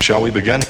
Shall we begin?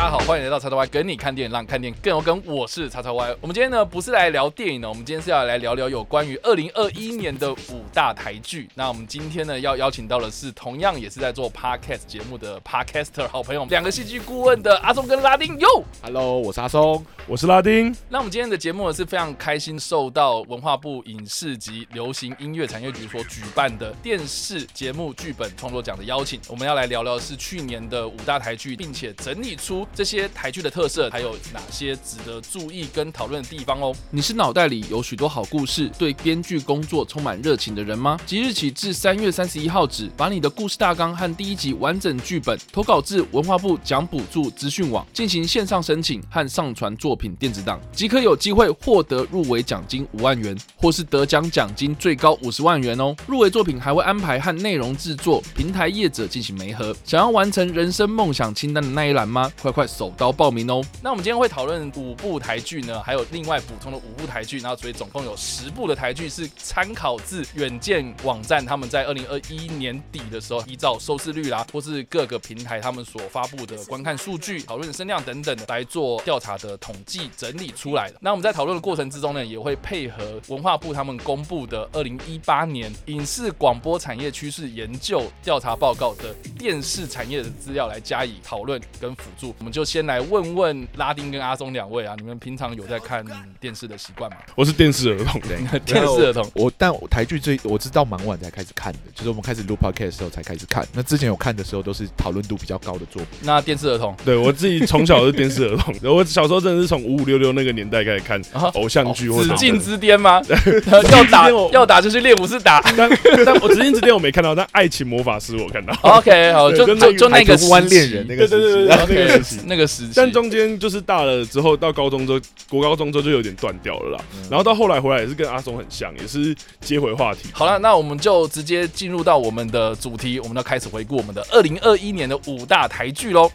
大家好，欢迎来到叉叉 Y 跟你看电影，让看电影更有梗。我是叉叉 Y。我们今天呢不是来聊电影的，我们今天是要来聊聊有关于二零二一年的五大台剧。那我们今天呢要邀请到的是同样也是在做 Podcast 节目的 Podcaster 好朋友，两个戏剧顾问的阿松跟拉丁。哟，Hello，我是阿松，我是拉丁。那我们今天的节目呢是非常开心，受到文化部影视及流行音乐产业局所举办的电视节目剧本创作奖的邀请。我们要来聊聊是去年的五大台剧，并且整理出。这些台剧的特色还有哪些值得注意跟讨论的地方哦？你是脑袋里有许多好故事，对编剧工作充满热情的人吗？即日起至三月三十一号止，把你的故事大纲和第一集完整剧本投稿至文化部奖补助资讯网进行线上申请和上传作品电子档，即可有机会获得入围奖金五万元，或是得奖奖金最高五十万元哦。入围作品还会安排和内容制作平台业者进行媒合。想要完成人生梦想清单的那一栏吗？快快快手刀报名哦！那我们今天会讨论五部台剧呢，还有另外补充的五部台剧，然后所以总共有十部的台剧是参考自远见网站他们在二零二一年底的时候，依照收视率啦，或是各个平台他们所发布的观看数据、讨论声量等等来做调查的统计整理出来的。那我们在讨论的过程之中呢，也会配合文化部他们公布的二零一八年影视广播产业趋势研究调查报告的电视产业的资料来加以讨论跟辅助。就先来。问问拉丁跟阿松两位啊，你们平常有在看电视的习惯吗？我是电视儿童，对，电视儿童。我但我台剧最我知道蛮晚才开始看的，就是我们开始录 podcast 的时候才开始看。那之前有看的时候都是讨论度比较高的作品。那电视儿童，对我自己从小是电视儿童，我小时候真的是从五五六六那个年代开始看偶像剧，或者紫禁之巅吗？要打要打就去练武士打。但但我紫禁之巅我没看到，但爱情魔法师我看到。OK，好，就就就那个弯恋人那个，对对对，那个时期，那个时期。但中间就是大了之后，到高中之后，国高中之后就有点断掉了啦。然后到后来回来也是跟阿松很像，也是接回话题。好了，那我们就直接进入到我们的主题，我们要开始回顾我们的二零二一年的五大台剧喽。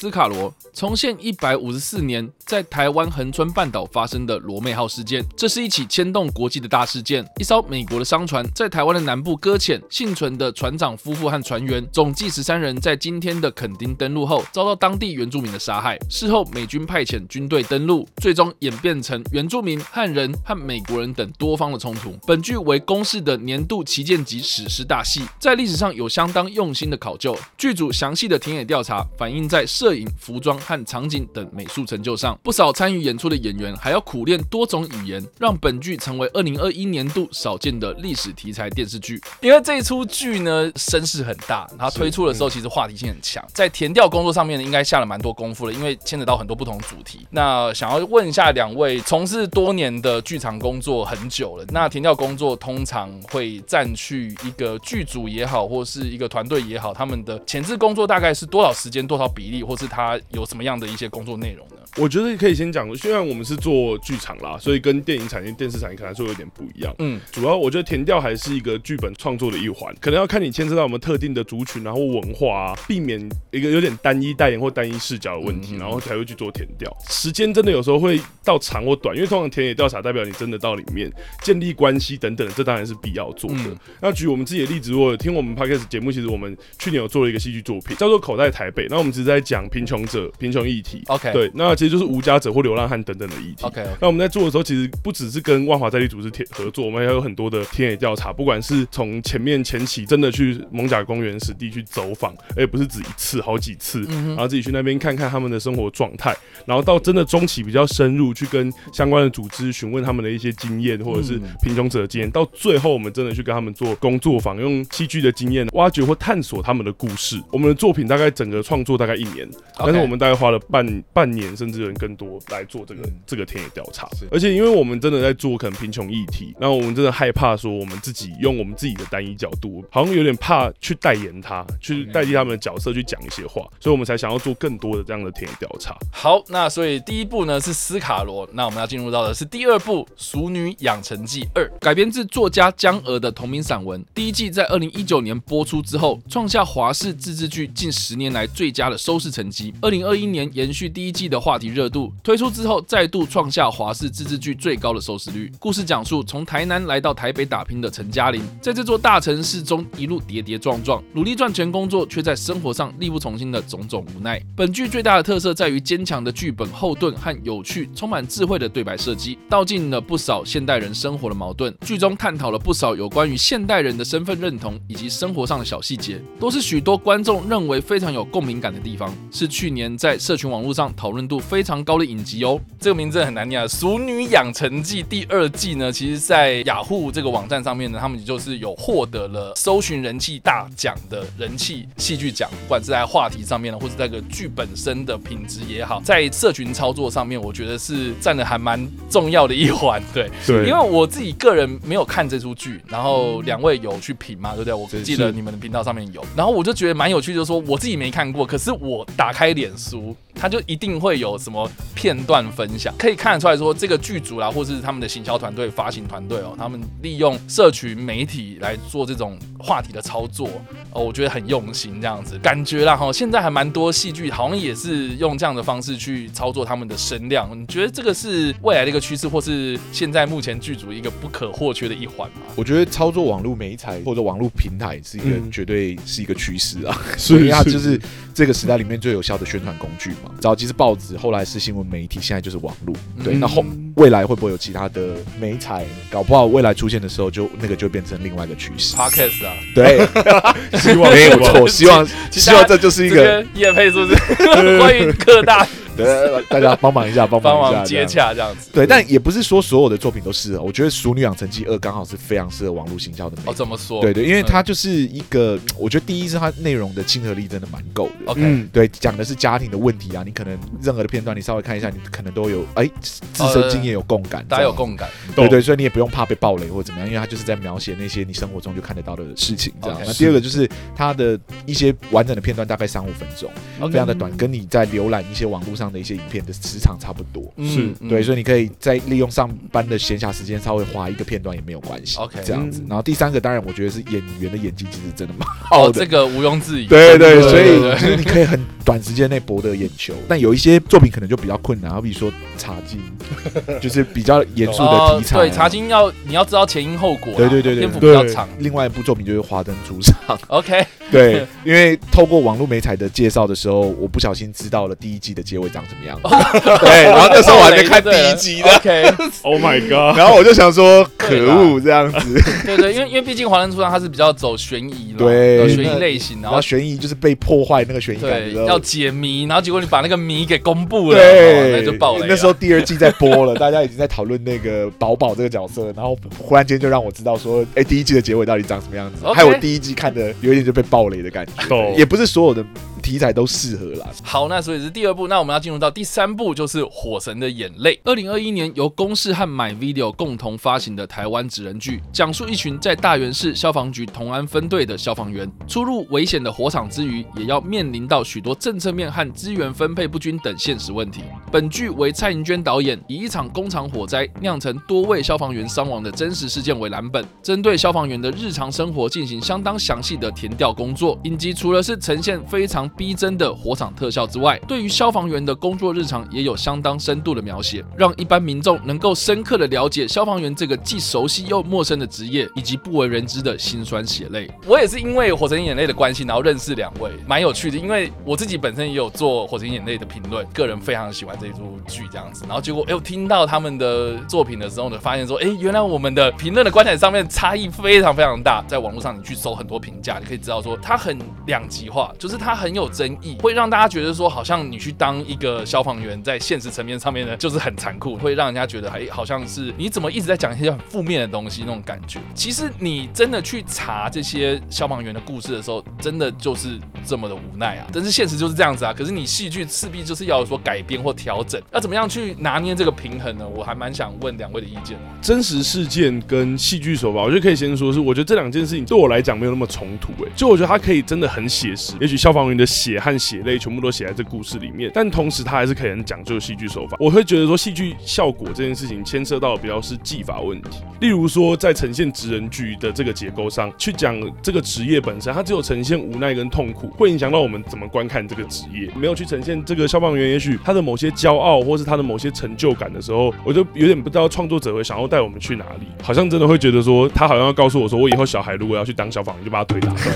斯卡罗重现一百五十四年在台湾恒春半岛发生的罗妹号事件，这是一起牵动国际的大事件。一艘美国的商船在台湾的南部搁浅，幸存的船长夫妇和船员总计十三人，在今天的垦丁登陆后，遭到当地原住民的杀害。事后美军派遣军队登陆，最终演变成原住民、汉人和美国人等多方的冲突。本剧为公视的年度旗舰级史诗大戏，在历史上有相当用心的考究。剧组详细的田野调查反映在社摄影、服装和场景等美术成就上，不少参与演出的演员还要苦练多种语言，让本剧成为二零二一年度少见的历史题材电视剧。因为这一出剧呢，声势很大，然后推出的时候其实话题性很强，在填调工作上面呢，应该下了蛮多功夫了，因为牵扯到很多不同主题。那想要问一下两位，从事多年的剧场工作很久了，那填调工作通常会占据一个剧组也好，或是一个团队也好，他们的前置工作大概是多少时间、多少比例，或是他有什么样的一些工作内容呢？我觉得可以先讲，虽然我们是做剧场啦，所以跟电影产业、电视产业可能说有点不一样。嗯，主要我觉得填调还是一个剧本创作的一环，可能要看你牵涉到我们特定的族群然后文化啊，避免一个有点单一代言或单一视角的问题，然后才会去做填调。时间真的有时候会到长或短，因为通常田野调查代表你真的到里面建立关系等等，这当然是必要做的。那举我们自己的例子，如果听我们 Podcast 节目，其实我们去年有做了一个戏剧作品，叫做《口袋台北》，那我们只是在讲贫穷者、贫穷议题。OK，对，那其实就是无家者或流浪汉等等的议题。OK，那我们在做的时候，其实不只是跟万华在地组织合作，我们还有很多的田野调查，不管是从前面前期真的去蒙甲公园实地去走访，而不是只一次，好几次，然后自己去那边看看他们的生活状态，然后到真的中期比较深入去跟相关的组织询问他们的一些经验，或者是贫穷者的经验，到最后我们真的去跟他们做工作坊，用戏剧的经验挖掘或探索他们的故事。我们的作品大概整个创作大概一年，但是我们大概花了半半年甚至人更多来做这个这个田野调查。而且因为我们真的在做可能贫穷议题，那我们真的害怕说我们自己用我们自己的单一角度，好像有点怕去代言他，去代替他们的角色去讲一些话，所以我们才想要做更多的这样的田野调查。好，那所以第一步呢是斯卡罗，那我们要进入到的是第二部《熟女养成记二》，改编自作家江娥的同名散文。第一季在二零一九年播出之后，创下华视自制剧近十年来最佳的收视成成绩。二零二一年延续第一季的话题热度，推出之后再度创下华视自制剧最高的收视率。故事讲述从台南来到台北打拼的陈嘉玲，在这座大城市中一路跌跌撞撞，努力赚钱工作，却在生活上力不从心的种种无奈。本剧最大的特色在于坚强的剧本后盾和有趣、充满智慧的对白设计，道尽了不少现代人生活的矛盾。剧中探讨了不少有关于现代人的身份认同以及生活上的小细节，都是许多观众认为非常有共鸣感的地方，是去年在社群网络上讨论度非常高的影集哦。这个名字很难念啊，《熟女养成记》第二季呢，其实在雅虎这个网站上面呢，他们就是有获得了搜寻人气大奖的人气戏剧奖，不管是在话题上面呢，或者这个剧本身的品质也好，在社群操作上面，我觉得是占的还蛮重要的一环。对，对，因为我自己个人没有看这出剧，然后两位有去评嘛，对不对？我记得你们的频道上面有，然后我就觉得蛮有趣，就是说我自己没看过，可是我打开脸书，它就一定会有什么片段分享，可以看得出来说这个剧组啦，或是他们的行销团队、发行团队哦，他们利用社群媒体来做这种话题的操作哦，我觉得很用心这样子，感觉啦哈，现在还蛮多戏剧好像也是用这样的方式去操作他们的声量，你觉得这个是未来的一个趋势，或是现在目前剧组一个不可或缺的一环吗？我觉得操作网络媒体或者网络平台是一个、嗯、绝对是一个趋势啊，是因为它就是这个时代里面最有效的宣传工具嘛。早期是报纸，后来是新闻媒体，现在就是网络。对，那后未来会不会有其他的媒材？搞不好未来出现的时候，就那个就变成另外一个趋势。Podcast 啊，对，希望没有错，希望希望这就是一个业配，是不是？欢迎各大。对，大家帮忙一下，帮忙一下，接洽这样子。对，但也不是说所有的作品都适合。我觉得《熟女养成记二》刚好是非常适合网络行销的。哦，怎么说？对对，因为它就是一个，我觉得第一是它内容的亲和力真的蛮够的。OK，对，讲的是家庭的问题啊，你可能任何的片段你稍微看一下，你可能都有哎自身经验有共感，大家有共感。对对，所以你也不用怕被暴雷或者怎么样，因为它就是在描写那些你生活中就看得到的事情。这样。那第二个就是它的一些完整的片段，大概三五分钟，非常的短，跟你在浏览一些网络上的一些影片的。时长差不多是对，所以你可以在利用上班的闲暇时间稍微划一个片段也没有关系。OK，这样子。然后第三个当然我觉得是演员的演技其实真的蛮好的，这个毋庸置疑。对对，所以就是你可以很短时间内博得眼球。但有一些作品可能就比较困难，好比说《茶经 》，就是比较严肃的题材。对，《茶经》要你要知道前因后果。对对对对，篇幅比较长。另外一部作品就是《华灯初上》。OK，对，因为透过网络媒材的介绍的时候，我不小心知道了第一季的结尾长什么样子。对，然后那时候我还没看 第一集的。OK，Oh my god！然后我就想说，可恶这样子。对对，因为因为毕竟《华灯初上》它是比较走悬疑了，对，悬疑类型，然后悬疑就是被破坏那个悬疑感，要解谜，然后结果你把那个谜给公布了，对，那就爆了。那时候第二季在播了，大家已经在讨论那个宝宝这个角色，然后忽然间就让我知道说，哎，第一季的结尾到底长什么样子？还有第一季看的有一点就被爆雷的感觉，也不是所有的。题材都适合啦。好，那所以是第二部，那我们要进入到第三部，就是《火神的眼泪》。二零二一年由公视和 MyVideo 共同发行的台湾职人剧，讲述一群在大园市消防局同安分队的消防员，出入危险的火场之余，也要面临到许多政策面和资源分配不均等现实问题。本剧为蔡盈娟导演，以一场工厂火灾酿成多位消防员伤亡的真实事件为蓝本，针对消防员的日常生活进行相当详细的填调工作。影集除了是呈现非常逼真的火场特效之外，对于消防员的工作日常也有相当深度的描写，让一般民众能够深刻的了解消防员这个既熟悉又陌生的职业，以及不为人知的辛酸血泪。我也是因为《火神眼泪》的关系，然后认识两位，蛮有趣的。因为我自己本身也有做《火神眼泪》的评论，个人非常喜欢这一部剧这样子。然后结果，哎，我听到他们的作品的时候呢，发现说，哎，原来我们的评论的观点上面差异非常非常大。在网络上，你去搜很多评价，你可以知道说，它很两极化，就是它很有争议。会让大家觉得说，好像你去当一个消防员，在现实层面上面呢，就是很残酷，会让人家觉得，哎，好像是你怎么一直在讲一些很负面的东西那种感觉。其实你真的去查这些消防员的故事的时候，真的就是这么的无奈啊。但是现实就是这样子啊。可是你戏剧势必就是要有说改编或调整，要怎么样去拿捏这个平衡呢？我还蛮想问两位的意见。真实事件跟戏剧手法，我觉得可以先说是，我觉得这两件事情对我来讲没有那么冲突。哎，就我觉得它可以真的很写实。也许消防员的血和血泪全部都写在这故事里面，但同时他还是可以很讲究戏剧手法。我会觉得说戏剧效果这件事情牵涉到比较是技法问题，例如说在呈现职人剧的这个结构上去讲这个职业本身，它只有呈现无奈跟痛苦，会影响到我们怎么观看这个职业，没有去呈现这个消防员也许他的某些骄傲或是他的某些成就感的时候，我就有点不知道创作者会想要带我们去哪里，好像真的会觉得说他好像要告诉我说，我以后小孩如果要去当消防员，就把他腿打断。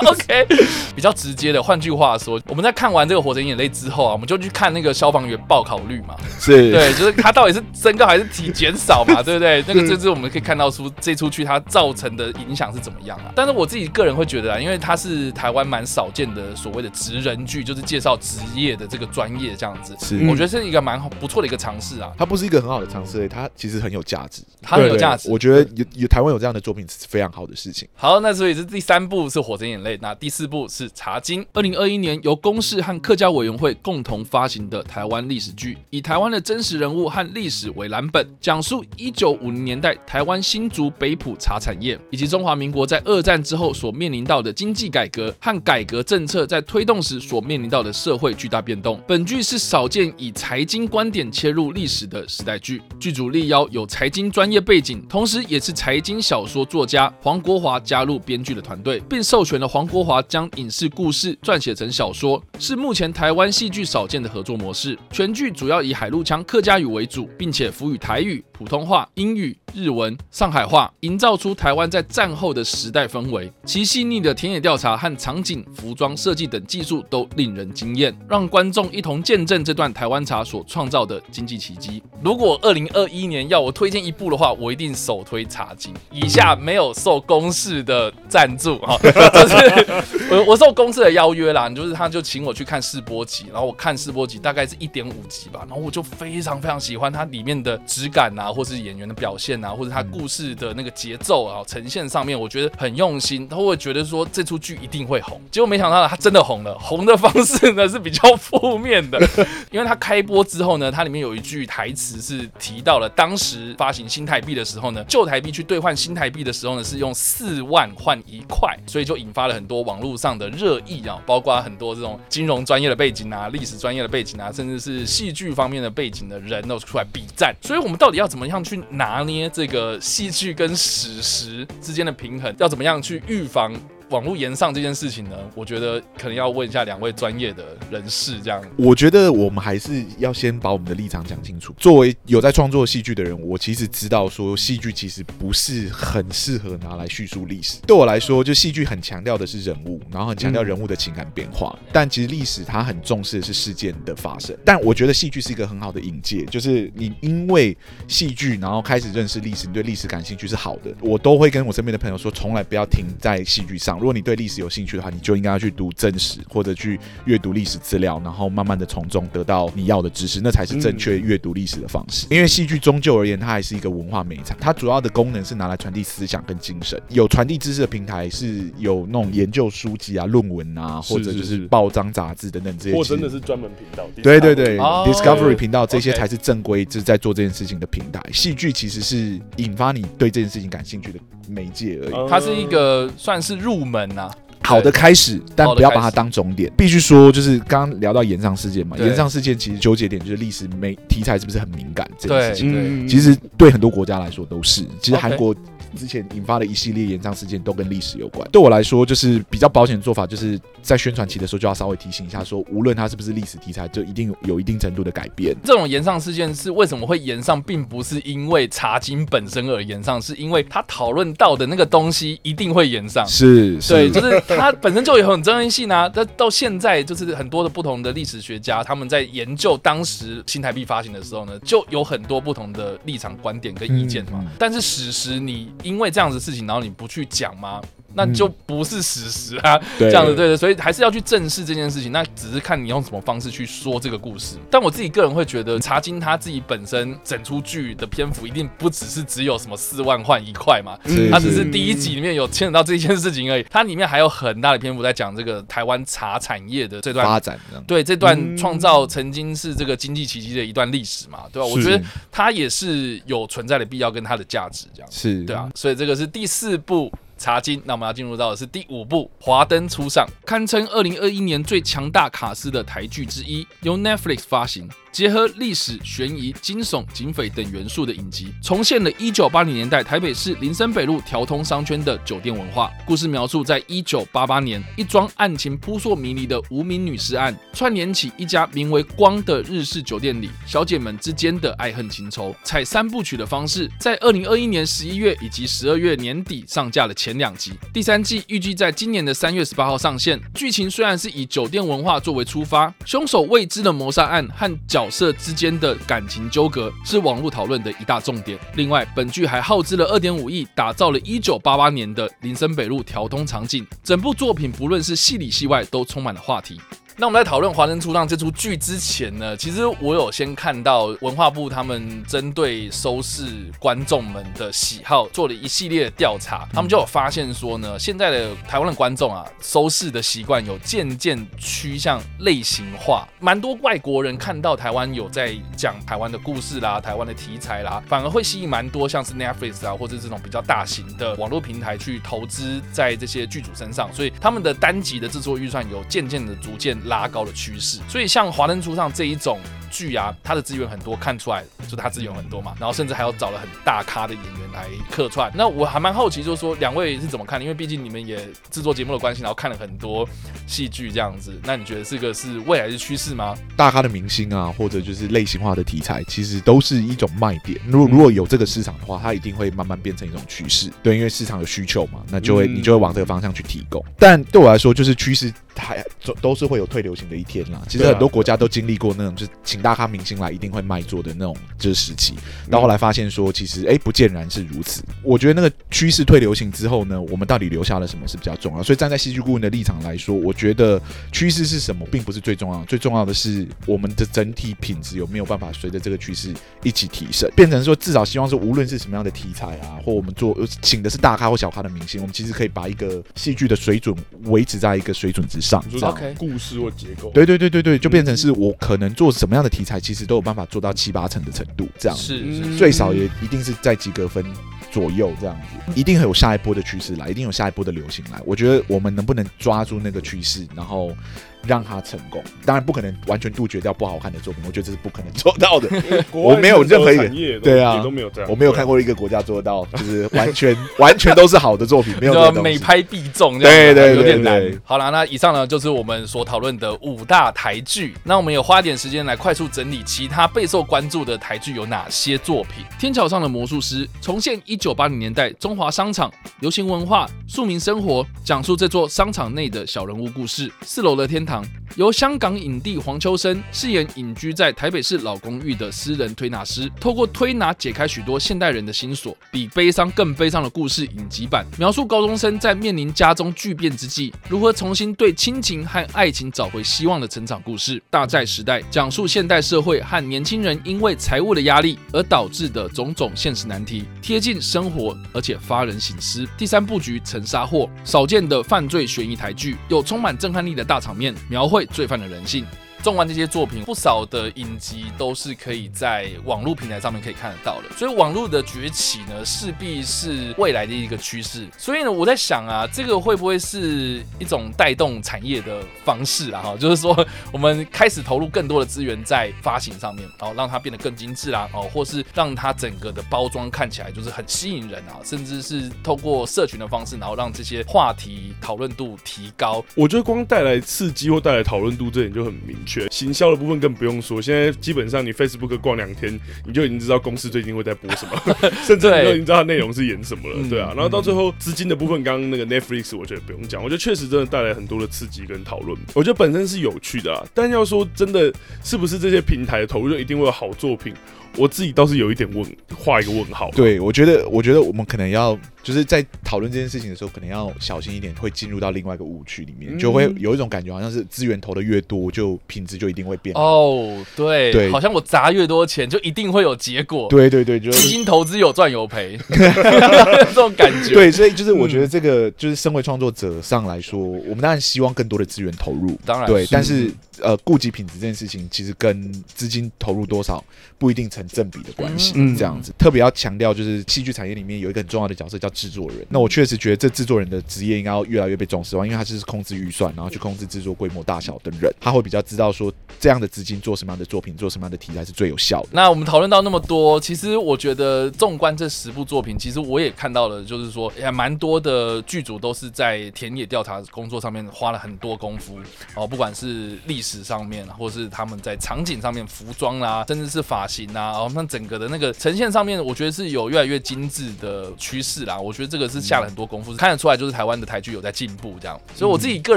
OK，比较直接的，换句话说，我们在看完这个《火神眼泪》之后啊，我们就去看那个消防员报考率嘛，是对，就是他到底是增高还是体减少嘛，对不对？那个这次我们可以看到出这出剧它造成的影响是怎么样啊？但是我自己个人会觉得啊，因为它是台湾蛮少见的所谓的职人剧，就是介绍职业的这个专业这样子，是我觉得是一个蛮好不错的一个尝试啊。它不是一个很好的尝试，它其实很有价值，它很有价值。我觉得有有台湾有这样的作品是非常好的事情。好，那所以是第三部是《火神眼泪》，那第四部是《茶金》。二零二一年由公视和客家委员会共同发行的台湾历史剧，以台湾的真实人物和历史为蓝本，讲述一九五零年代台湾新竹北埔茶产业，以及中华民国在二战之后所面临到的经济改革和改革政策在推动时所面临到的社会巨大变动。本剧是少见以财经观点切入历史的时代剧，剧组力邀有财经专业背景，同时也是财经小说作家黄国华加入编剧的团队，并授权了黄国华将影视故事是撰写成小说，是目前台湾戏剧少见的合作模式。全剧主要以海陆腔客家语为主，并且辅以台语、普通话、英语。日文、上海话，营造出台湾在战后的时代氛围。其细腻的田野调查和场景、服装设计等技术都令人惊艳，让观众一同见证这段台湾茶所创造的经济奇迹。如果二零二一年要我推荐一部的话，我一定首推《茶经》。以下没有受公视的赞助哈，就是 我我受公视的邀约啦，就是他就请我去看试播集，然后我看试播集大概是一点五集吧，然后我就非常非常喜欢它里面的质感啊，或是演员的表现。啊，或者他故事的那个节奏啊，呈现上面，我觉得很用心。他会觉得说这出剧一定会红，结果没想到他真的红了。红的方式呢是比较负面的，因为他开播之后呢，它里面有一句台词是提到了当时发行新台币的时候呢，旧台币去兑换新台币的时候呢，是用四万换一块，所以就引发了很多网络上的热议啊，包括很多这种金融专业的背景啊、历史专业的背景啊，甚至是戏剧方面的背景的人都出来比战。所以我们到底要怎么样去拿捏？这个戏剧跟史实之间的平衡，要怎么样去预防？网络炎上这件事情呢，我觉得可能要问一下两位专业的人士。这样，我觉得我们还是要先把我们的立场讲清楚。作为有在创作戏剧的人，我其实知道说，戏剧其实不是很适合拿来叙述历史。对我来说，就戏剧很强调的是人物，然后很强调人物的情感变化。但其实历史它很重视的是事件的发生。但我觉得戏剧是一个很好的引介，就是你因为戏剧然后开始认识历史，你对历史感兴趣是好的。我都会跟我身边的朋友说，从来不要停在戏剧上。如果你对历史有兴趣的话，你就应该要去读正史或者去阅读历史资料，然后慢慢的从中得到你要的知识，那才是正确阅读历史的方式。因为戏剧终究而言，它还是一个文化媒材，它主要的功能是拿来传递思想跟精神。有传递知识的平台是有那种研究书籍啊、论文啊，或者就是报章杂志等等这些。或真的是专门频道。对对对，Discovery 频道这些才是正规就是在做这件事情的平台。戏剧其实是引发你对这件事情感兴趣的媒介而已。它是一个算是入门呐、啊。好的开始，但不要把它当终点。必须说，就是刚刚聊到延上事件嘛，延上事件其实纠结点就是历史没题材是不是很敏感这件事情。其实对很多国家来说都是。其实韩国。之前引发的一系列延上事件都跟历史有关。对我来说，就是比较保险的做法，就是在宣传期的时候就要稍微提醒一下，说无论它是不是历史题材，就一定有一定程度的改变。这种延上事件是为什么会延上，并不是因为茶经本身而延上，是因为他讨论到的那个东西一定会延上。是，是对，就是它本身就有很争议性啊。但到现在，就是很多的不同的历史学家，他们在研究当时新台币发行的时候呢，就有很多不同的立场、观点跟意见嘛。嗯、但是史实你。因为这样子的事情，然后你不去讲吗？那就不是史实啊，嗯、这样子对的，所以还是要去正视这件事情。那只是看你用什么方式去说这个故事。但我自己个人会觉得，茶金他自己本身整出剧的篇幅一定不只是只有什么四万换一块嘛，他只是第一集里面有牵扯到这件事情而已。它里面还有很大的篇幅在讲这个台湾茶产业的这段发展，对这段创造曾经是这个经济奇迹的一段历史嘛，对吧？我觉得它也是有存在的必要跟它的价值，这样是，对啊。所以这个是第四部。茶金。那我们要进入到的是第五部《华灯初上》，堪称二零二一年最强大卡司的台剧之一，由 Netflix 发行。结合历史、悬疑、惊悚、警匪等元素的影集，重现了1980年代台北市林森北路条通商圈的酒店文化。故事描述在1988年，一桩案情扑朔迷离的无名女尸案，串联起一家名为“光”的日式酒店里小姐们之间的爱恨情仇。采三部曲的方式，在2021年11月以及12月年底上架了前两集，第三季预计在今年的3月18号上线。剧情虽然是以酒店文化作为出发，凶手未知的谋杀案和角角色之间的感情纠葛是网络讨论的一大重点。另外，本剧还耗资了二点五亿，打造了一九八八年的林森北路调通场景。整部作品不论是戏里戏外，都充满了话题。那我们在讨论《华灯初上》这出剧之前呢，其实我有先看到文化部他们针对收视观众们的喜好做了一系列的调查，他们就有发现说呢，现在的台湾的观众啊，收视的习惯有渐渐趋向类型化，蛮多外国人看到台湾有在讲台湾的故事啦、台湾的题材啦，反而会吸引蛮多像是 Netflix 啊或者这种比较大型的网络平台去投资在这些剧组身上，所以他们的单集的制作预算有渐渐的逐渐拉高的趋势，所以像《华灯初上》这一种剧啊，他的资源很多，看出来就他资源很多嘛，然后甚至还有找了很大咖的演员来客串。那我还蛮好奇，就是说两位是怎么看的？因为毕竟你们也制作节目的关系，然后看了很多戏剧这样子。那你觉得这个是未来的趋势吗？大咖的明星啊，或者就是类型化的题材，其实都是一种卖点。如果如果有这个市场的话，它一定会慢慢变成一种趋势。对，因为市场有需求嘛，那就会你就会往这个方向去提供。但对我来说，就是趋势。还都都是会有退流行的一天啦。其实很多国家都经历过那种，就是请大咖明星来一定会卖座的那种就是时期。到后来发现说，其实哎，不见然是如此。我觉得那个趋势退流行之后呢，我们到底留下了什么是比较重要。所以站在戏剧顾问的立场来说，我觉得趋势是什么并不是最重要，最重要的是我们的整体品质有没有办法随着这个趋势一起提升，变成说至少希望是无论是什么样的题材啊，或我们做请的是大咖或小咖的明星，我们其实可以把一个戏剧的水准维持在一个水准之上。OK，故事或结构，对对对对对，就变成是我可能做什么样的题材，其实都有办法做到七八成的程度，这样是，是最少也一定是在及格分左右这样子，一定会有下一波的趋势来，一定有下一波的流行来。我觉得我们能不能抓住那个趋势，然后。让他成功，当然不可能完全杜绝掉不好看的作品，我觉得这是不可能做到的。我没有任何一个对啊，都没有这样，我没有看过一个国家做到，就是完全 完全都是好的作品，没有每拍必中，对对，有点难。好了，那以上呢就是我们所讨论的五大台剧。那我们也花点时间来快速整理其他备受关注的台剧有哪些作品？《天桥上的魔术师》重现一九八零年代中华商场流行文化、庶民生活，讲述这座商场内的小人物故事。四楼的天堂。由香港影帝黄秋生饰演隐居在台北市老公寓的私人推拿师，透过推拿解开许多现代人的心锁。比悲伤更悲伤的故事影集版，描述高中生在面临家中巨变之际，如何重新对亲情和爱情找回希望的成长故事。大债时代讲述现代社会和年轻人因为财务的压力而导致的种种现实难题，贴近生活而且发人省思。第三部曲《沉沙货》，少见的犯罪悬疑台剧，有充满震撼力的大场面。描绘罪犯的人性。纵观这些作品，不少的影集都是可以在网络平台上面可以看得到的。所以网络的崛起呢，势必是未来的一个趋势。所以呢，我在想啊，这个会不会是一种带动产业的方式啊？哈，就是说我们开始投入更多的资源在发行上面，然后让它变得更精致啦，哦，或是让它整个的包装看起来就是很吸引人啊，甚至是透过社群的方式，然后让这些话题讨论度提高。我觉得光带来刺激或带来讨论度，这点就很明确。行销的部分更不用说，现在基本上你 Facebook 逛两天，你就已经知道公司最近会在播什么，甚至你都已经知道它内容是演什么了，对啊。然后到最后资金的部分，刚刚那个 Netflix 我觉得不用讲，我觉得确实真的带来很多的刺激跟讨论，我觉得本身是有趣的啊。但要说真的，是不是这些平台的投入就一定会有好作品？我自己倒是有一点问，画一个问号。对，我觉得，我觉得我们可能要就是在讨论这件事情的时候，可能要小心一点，会进入到另外一个误区里面，就会有一种感觉，好像是资源投的越多，就品质就一定会变。哦，对，对，好像我砸越多钱，就一定会有结果。对对对，就是基金投资有赚有赔，这种感觉。对，所以就是我觉得这个就是身为创作者上来说，我们当然希望更多的资源投入，当然对，但是呃，顾及品质这件事情，其实跟资金投入多少不一定成。成正比的关系，嗯这样子。特别要强调，就是戏剧产业里面有一个很重要的角色叫制作人。那我确实觉得这制作人的职业应该要越来越被重视吧，因为他就是控制预算，然后去控制制作规模大小的人，他会比较知道说这样的资金做什么样的作品，做什么样的题材是最有效的。那我们讨论到那么多，其实我觉得纵观这十部作品，其实我也看到了，就是说也蛮多的剧组都是在田野调查工作上面花了很多功夫哦，不管是历史上面，或是他们在场景上面、服装啦，甚至是发型啊，哦，那整个的那个呈现上面，我觉得是有越来越精致的趋势啦。我觉得这个是下了很多功夫，看得出来就是台湾的台剧有在进步这样。所以我自己个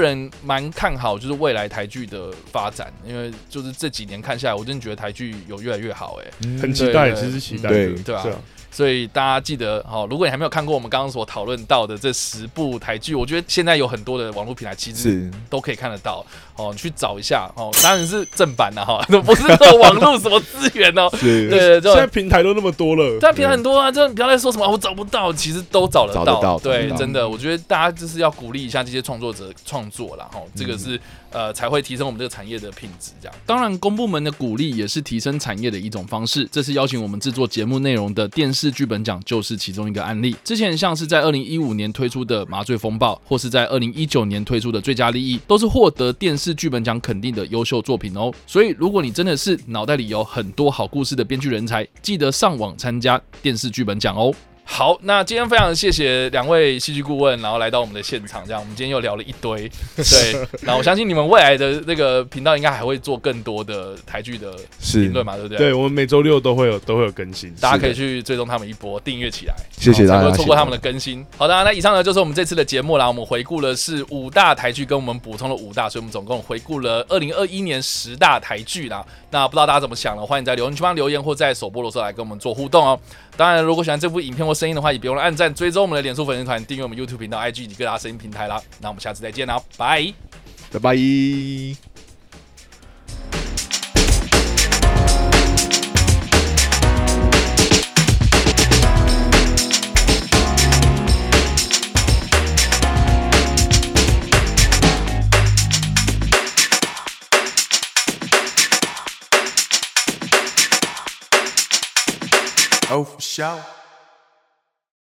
人蛮看好，就是未来台剧的发展，因为就是这几年看下来，我真的觉得台剧有越来越好，哎，很期待，其实期待，对对啊。所以大家记得哦，如果你还没有看过我们刚刚所讨论到的这十部台剧，我觉得现在有很多的网络平台其实都可以看得到哦，你去找一下哦。当然是正版的哈，不是说网络什么资源哦。对对对，现在平台都那么多了，现在平台很多啊，就不要再说什么我找不到，其实都找得到。得到，对，真的，我觉得大家就是要鼓励一下这些创作者创作啦。哈，这个是呃才会提升我们这个产业的品质。这样，当然公部门的鼓励也是提升产业的一种方式。这是邀请我们制作节目内容的电视是剧本奖就是其中一个案例。之前像是在二零一五年推出的《麻醉风暴》，或是在二零一九年推出的《最佳利益》，都是获得电视剧本奖肯定的优秀作品哦。所以，如果你真的是脑袋里有很多好故事的编剧人才，记得上网参加电视剧本奖哦。好，那今天非常谢谢两位戏剧顾问，然后来到我们的现场，这样我们今天又聊了一堆，对，那我相信你们未来的那个频道应该还会做更多的台剧的评论嘛，对不对？对，我们每周六都会有都会有更新，大家可以去追踪他们一波，订阅起来，谢谢大家，才不会错过他们的更新。好的，那以上呢就是我们这次的节目啦，我们回顾了是五大台剧，跟我们补充了五大，所以我们总共回顾了二零二一年十大台剧啦。那不知道大家怎么想呢？欢迎在留言区帮留言，或在首播的时候来跟我们做互动哦。当然，如果喜欢这部影片或声音的话，也别忘了按赞、追踪我们的脸书粉丝团、订阅我们 YouTube 频道、IG 以及各大声音平台啦。那我们下次再见啦，拜拜拜。Oh, for sure.